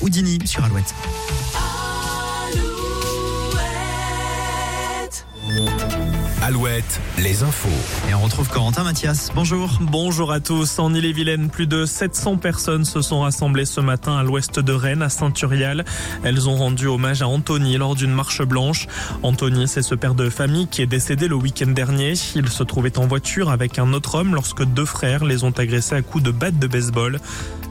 Houdini sur Alouette. Alouette, les infos. Et on retrouve Corentin Mathias. Bonjour. Bonjour à tous. En Ille-et-Vilaine, plus de 700 personnes se sont rassemblées ce matin à l'ouest de Rennes, à Saint-Urial. Elles ont rendu hommage à Anthony lors d'une marche blanche. Anthony, c'est ce père de famille qui est décédé le week-end dernier. Il se trouvait en voiture avec un autre homme lorsque deux frères les ont agressés à coups de batte de baseball.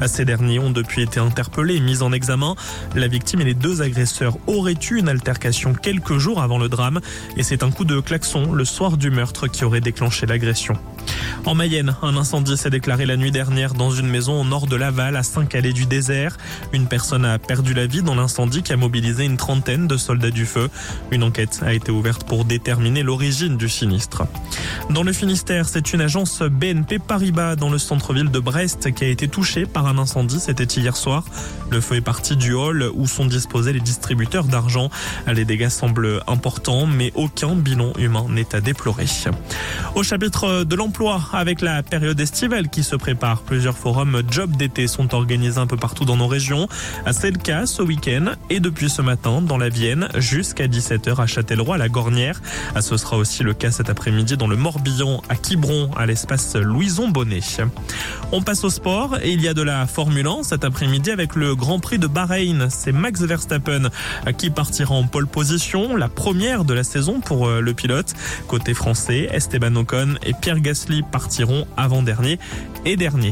Ces derniers ont depuis été interpellés et mis en examen. La victime et les deux agresseurs auraient eu une altercation quelques jours avant le drame et c'est un coup de klaxon le soir du meurtre qui aurait déclenché l'agression. En Mayenne, un incendie s'est déclaré la nuit dernière dans une maison au nord de Laval, à Saint-Calais du désert. Une personne a perdu la vie dans l'incendie qui a mobilisé une trentaine de soldats du feu. Une enquête a été ouverte pour déterminer l'origine du sinistre. Dans le Finistère, c'est une agence BNP Paribas dans le centre-ville de Brest qui a été touchée par un incendie. C'était hier soir. Le feu est parti du hall où sont disposés les distributeurs d'argent. Les dégâts semblent importants, mais aucun bilan humain n'est à déplorer. Au chapitre de l'emploi, avec la période estivale qui se prépare, plusieurs forums job d'été sont organisés un peu partout dans nos régions. C'est le cas ce week-end et depuis ce matin dans la Vienne jusqu'à 17h à Châtellerault à la Gornière. Ce sera aussi le cas cet après-midi dans le Morbihan à Quiberon à l'espace Louison Bonnet. On passe au sport et il y a de la Formule 1 cet après-midi avec le Grand Prix de Bahreïn. C'est Max Verstappen qui partira en pole position, la première de la saison pour le pilote. Côté français, Esteban Ocon et Pierre Gasly partiront avant-dernier et dernier.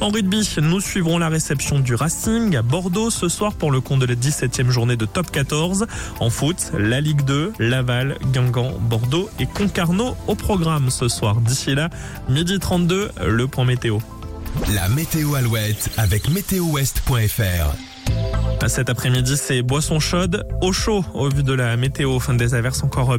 En rugby, nous suivrons la réception du Racing à Bordeaux ce soir pour le compte de la 17e journée de Top 14. En foot, la Ligue 2, Laval, Guingamp, Bordeaux et Concarneau au programme ce soir. D'ici là, midi 32, le point météo. La météo Alouette avec météowest.fr. Cet après-midi, c'est boisson chaude, au chaud au vu de la météo. Fin des averses encore bien